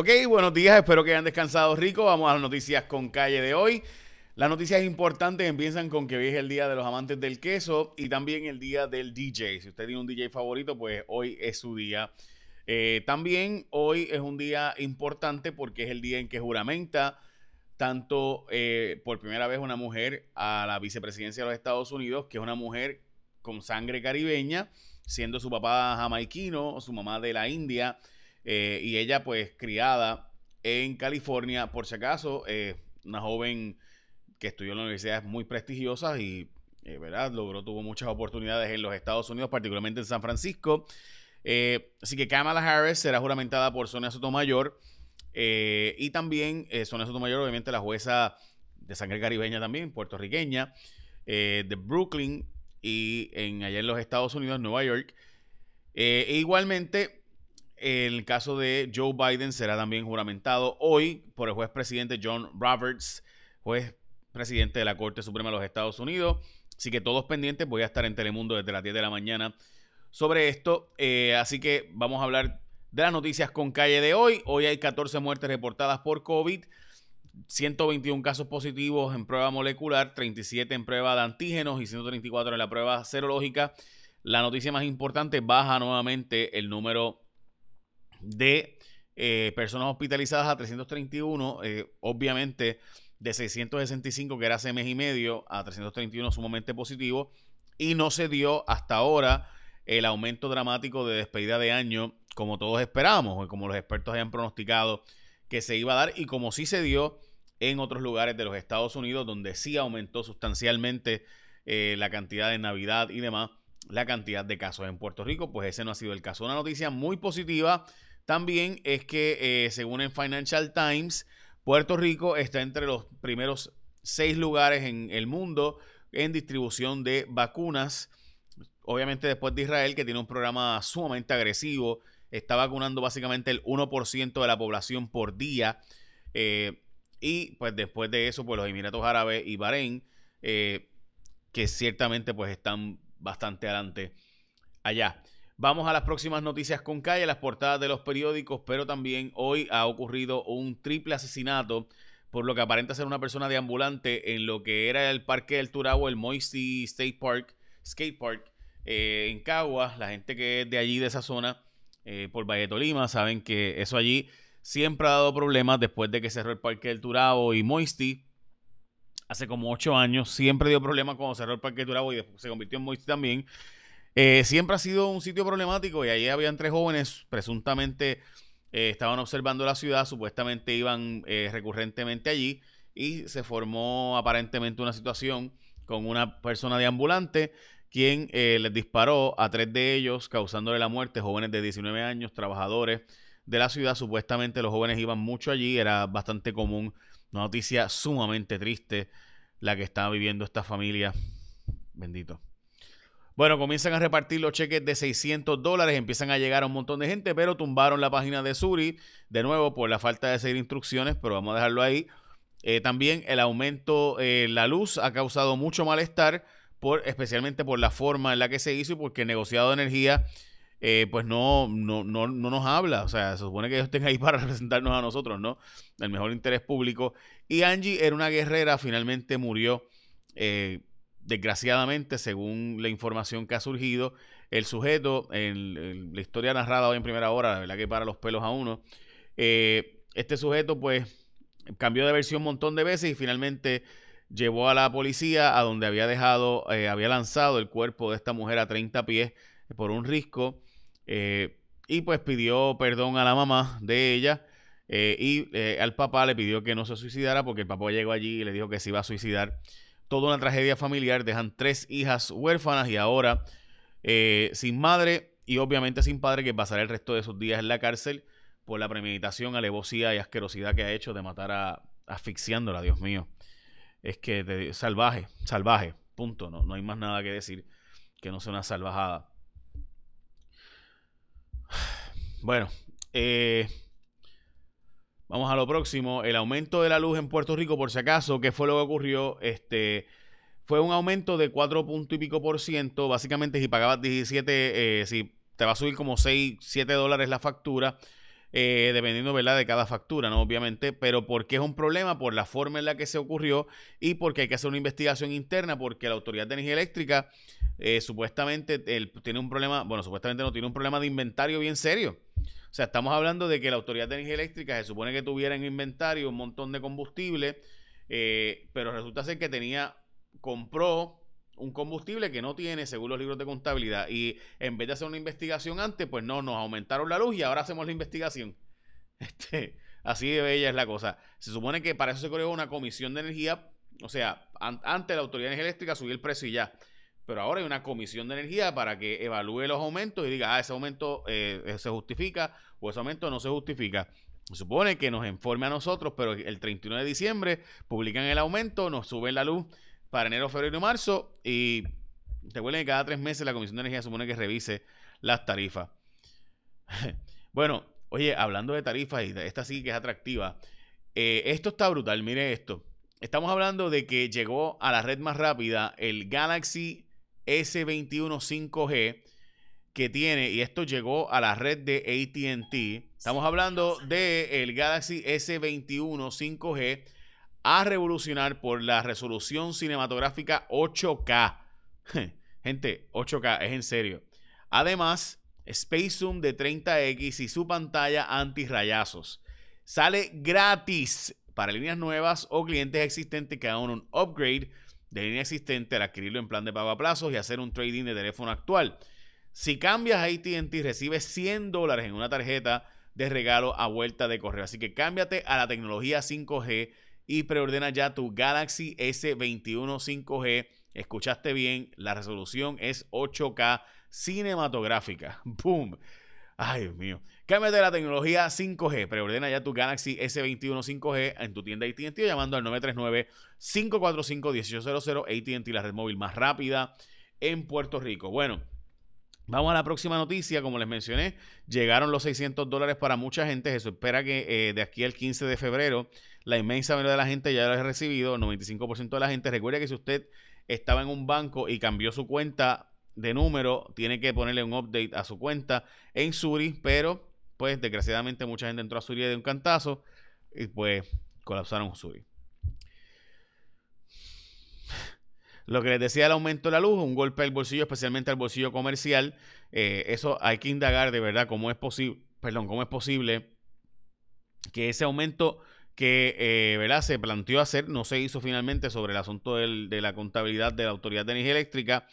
Ok, buenos días, espero que hayan descansado rico. Vamos a las noticias con calle de hoy. Las noticias importantes empiezan con que hoy es el día de los amantes del queso y también el día del DJ. Si usted tiene un DJ favorito, pues hoy es su día. Eh, también hoy es un día importante porque es el día en que juramenta tanto eh, por primera vez una mujer a la vicepresidencia de los Estados Unidos, que es una mujer con sangre caribeña, siendo su papá jamaiquino, su mamá de la India, eh, y ella pues criada en California, por si acaso, una joven que estudió en la universidad muy prestigiosas y, eh, ¿verdad? Logró, tuvo muchas oportunidades en los Estados Unidos, particularmente en San Francisco. Eh, así que Kamala Harris será juramentada por Sonia Sotomayor. Eh, y también Sonia Sotomayor, obviamente la jueza de sangre caribeña también, puertorriqueña, de Brooklyn y en allá en los Estados Unidos, Nueva York. e igualmente, el caso de Joe Biden será también juramentado hoy por el juez presidente John Roberts, juez presidente de la Corte Suprema de los Estados Unidos. Así que todos pendientes, voy a estar en Telemundo desde las 10 de la mañana sobre esto. Eh, así que vamos a hablar de las noticias con calle de hoy. Hoy hay 14 muertes reportadas por COVID. 121 casos positivos en prueba molecular, 37 en prueba de antígenos y 134 en la prueba serológica. La noticia más importante, baja nuevamente el número de eh, personas hospitalizadas a 331. Eh, obviamente, de 665, que era hace mes y medio, a 331 sumamente positivo. Y no se dio hasta ahora el aumento dramático de despedida de año, como todos esperábamos, como los expertos habían pronosticado que se iba a dar, y como sí se dio en otros lugares de los Estados Unidos, donde sí aumentó sustancialmente eh, la cantidad de Navidad y demás, la cantidad de casos en Puerto Rico, pues ese no ha sido el caso. Una noticia muy positiva también es que, eh, según en Financial Times, Puerto Rico está entre los primeros seis lugares en el mundo en distribución de vacunas. Obviamente después de Israel, que tiene un programa sumamente agresivo, está vacunando básicamente el 1% de la población por día. Eh, y pues después de eso, pues los Emiratos Árabes y Bahrein, eh, que ciertamente pues están bastante adelante allá. Vamos a las próximas noticias con calle, las portadas de los periódicos, pero también hoy ha ocurrido un triple asesinato por lo que aparenta ser una persona deambulante en lo que era el Parque del Turabo, el Moisty State Park, Skate Park, eh, en Caguas. La gente que es de allí, de esa zona, eh, por Valle Tolima, saben que eso allí siempre ha dado problemas después de que cerró el Parque del Turabo y Moisty. Hace como ocho años siempre dio problemas cuando cerró el Parque del Turabo y después se convirtió en Moisty también. Eh, siempre ha sido un sitio problemático y allí habían tres jóvenes, presuntamente eh, estaban observando la ciudad, supuestamente iban eh, recurrentemente allí y se formó aparentemente una situación con una persona de ambulante quien les disparó a tres de ellos, causándole la muerte, jóvenes de 19 años, trabajadores de la ciudad. Supuestamente los jóvenes iban mucho allí, era bastante común, una noticia sumamente triste la que estaba viviendo esta familia. Bendito. Bueno, comienzan a repartir los cheques de 600 dólares, empiezan a llegar a un montón de gente, pero tumbaron la página de Suri, de nuevo por la falta de seguir instrucciones, pero vamos a dejarlo ahí. Eh, también el aumento en la luz ha causado mucho malestar, por, especialmente por la forma en la que se hizo y porque el negociado de energía eh, pues no, no, no, no, nos habla. O sea, se supone que ellos estén ahí para representarnos a nosotros, ¿no? El mejor interés público. Y Angie era una guerrera, finalmente murió. Eh, Desgraciadamente, según la información que ha surgido, el sujeto, en, la historia narrada hoy en primera hora, la verdad que para los pelos a uno, eh, este sujeto pues cambió de versión un montón de veces y finalmente llevó a la policía a donde había dejado, eh, había lanzado el cuerpo de esta mujer a 30 pies por un risco eh, y pues pidió perdón a la mamá de ella y al papá le pidió que no se suicidara porque el papá llegó allí y le dijo que se iba a suicidar toda una tragedia familiar, dejan tres hijas huérfanas y ahora eh, sin madre y obviamente sin padre que pasará el resto de sus días en la cárcel por la premeditación, alevosía y asquerosidad que ha hecho de matar a asfixiándola, Dios mío. Es que salvaje, salvaje, punto. No, no hay más nada que decir que no sea una salvajada. Bueno, eh, Vamos a lo próximo. El aumento de la luz en Puerto Rico, por si acaso, ¿qué fue lo que ocurrió? Este, fue un aumento de 4 punto y pico por ciento. Básicamente, si pagabas 17, eh, si te va a subir como 6, 7 dólares la factura. eh, dependiendo ¿verdad? de cada factura, ¿no? Obviamente, pero porque es un problema por la forma en la que se ocurrió y porque hay que hacer una investigación interna porque la Autoridad de Energía Eléctrica eh, supuestamente tiene un problema, bueno, supuestamente no tiene un problema de inventario bien serio. O sea, estamos hablando de que la Autoridad de Energía Eléctrica se supone que tuviera en inventario un montón de combustible, eh, pero resulta ser que tenía, compró un combustible que no tiene según los libros de contabilidad. Y en vez de hacer una investigación antes, pues no, nos aumentaron la luz y ahora hacemos la investigación. Este, así de bella es la cosa. Se supone que para eso se creó una comisión de energía. O sea, antes la Autoridad de Energía Eléctrica subió el precio y ya. Pero ahora hay una comisión de energía para que evalúe los aumentos y diga, ah, ese aumento eh, se justifica o ese aumento no se justifica. Supone que nos informe a nosotros, pero el 31 de diciembre publican el aumento, nos suben la luz para enero, febrero y marzo. Y recuerden que cada tres meses la Comisión de Energía supone que revise las tarifas. bueno, oye, hablando de tarifas, y esta sí que es atractiva. Eh, esto está brutal, mire esto. Estamos hablando de que llegó a la red más rápida el Galaxy S21 5G que tiene, y esto llegó a la red de ATT. Estamos hablando del el Galaxy S21 5G a revolucionar por la resolución cinematográfica 8K. Gente, 8K, es en serio. Además, Space Zoom de 30X y su pantalla anti-rayazos. Sale gratis para líneas nuevas o clientes existentes que hagan un upgrade de línea existente al adquirirlo en plan de pago a plazos y hacer un trading de teléfono actual. Si cambias a ATT, recibes 100 dólares en una tarjeta de regalo a vuelta de correo. Así que cámbiate a la tecnología 5G y preordena ya tu Galaxy S21 5G. Escuchaste bien, la resolución es 8K cinematográfica. ¡Boom! Ay, Dios mío. Cámbiate la tecnología 5G. Preordena ya tu Galaxy S21 5G en tu tienda AT&T llamando al 939-545-1800 AT&T, la red móvil más rápida en Puerto Rico. Bueno, Vamos a la próxima noticia. Como les mencioné, llegaron los 600 dólares para mucha gente. Eso espera que eh, de aquí al 15 de febrero la inmensa mayoría de la gente ya lo ha recibido. El 95% de la gente. Recuerde que si usted estaba en un banco y cambió su cuenta de número, tiene que ponerle un update a su cuenta en Suri. Pero, pues, desgraciadamente mucha gente entró a Suri de un cantazo y pues colapsaron Suri. Lo que les decía el aumento de la luz, un golpe al bolsillo, especialmente al bolsillo comercial. Eh, eso hay que indagar de verdad cómo es posible, perdón, cómo es posible que ese aumento que eh, ¿verdad? se planteó hacer no se hizo finalmente sobre el asunto de la contabilidad de la Autoridad de Energía Eléctrica,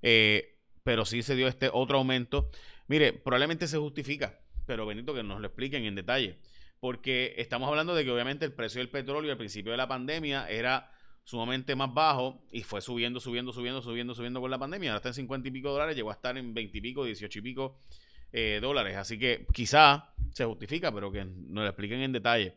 eh, pero sí se dio este otro aumento. Mire, probablemente se justifica, pero Benito que nos lo expliquen en detalle, porque estamos hablando de que obviamente el precio del petróleo al principio de la pandemia era sumamente más bajo y fue subiendo, subiendo, subiendo, subiendo, subiendo con la pandemia. Ahora está en 50 y pico dólares, llegó a estar en 20 y pico, 18 y pico eh, dólares. Así que quizá se justifica, pero que nos lo expliquen en detalle.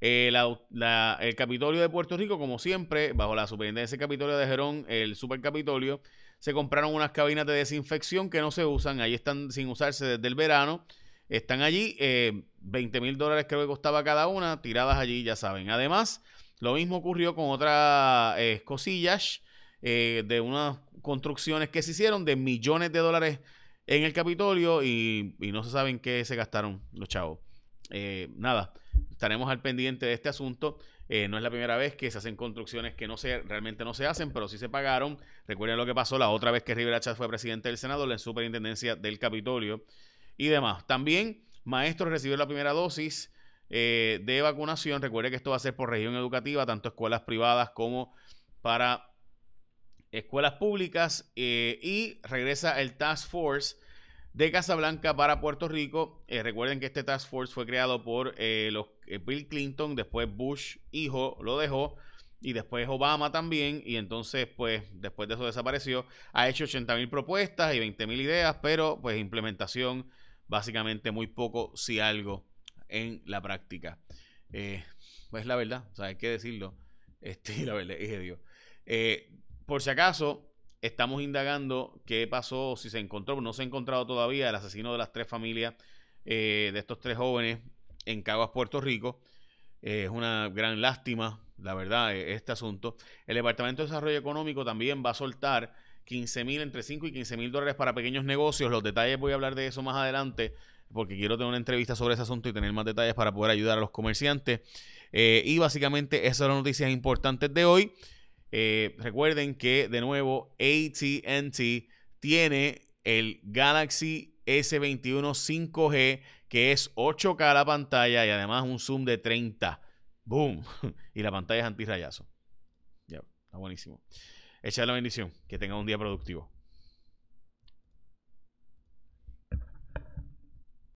Eh, el Capitolio de Puerto Rico, como siempre, bajo la superintendencia del Capitolio de Gerón, el Super Capitolio, se compraron unas cabinas de desinfección que no se usan, ahí están sin usarse desde el verano. Están allí, 20 eh, mil dólares creo que costaba cada una, tiradas allí, ya saben. Además, lo mismo ocurrió con otras eh, cosillas eh, de unas construcciones que se hicieron de millones de dólares en el Capitolio y, no se saben qué se gastaron los chavos. Eh, nada, estaremos al pendiente de este asunto. No es la primera vez que se hacen construcciones que no realmente no se hacen, pero sí se pagaron. Recuerden lo que pasó la otra vez que Rivera Chávez fue presidente del Senado, la superintendencia del Capitolio y demás. También, maestros recibieron la primera dosis eh, de vacunación. Recuerde que esto va a ser por región educativa, tanto escuelas privadas como para escuelas públicas. Eh, y regresa el Task Force de Casablanca para Puerto Rico. Eh, recuerden que este Task Force fue creado por los, Bill Clinton, después Bush hijo lo dejó. Y después Obama también, y entonces, pues, después de eso desapareció. Ha hecho 80 mil propuestas y 20 mil ideas, pero pues implementación básicamente muy poco, si algo en la práctica. Eh, pues la verdad, o sea, hay que decirlo. Este, la verdad, es Dios. Eh, por si acaso, estamos indagando qué pasó, si se encontró, no se ha encontrado todavía el asesino de las tres familias, eh, de estos tres jóvenes en Caguas, Puerto Rico. es una gran lástima, la verdad, este asunto. El Departamento de Desarrollo Económico también va a soltar 15 mil, entre 5 y 15 mil dólares para pequeños negocios. Los detalles voy a hablar de eso más adelante porque quiero tener una entrevista sobre ese asunto y tener más detalles para poder ayudar a los comerciantes. Eh, y básicamente esas son las noticias importantes de hoy. Eh, recuerden que de nuevo ATT tiene el Galaxy S21 5G que es 8K la pantalla y además un zoom de 30. ¡Boom! y la pantalla es antirrayazo. Ya, está buenísimo. Echa la bendición. Que tenga un día productivo.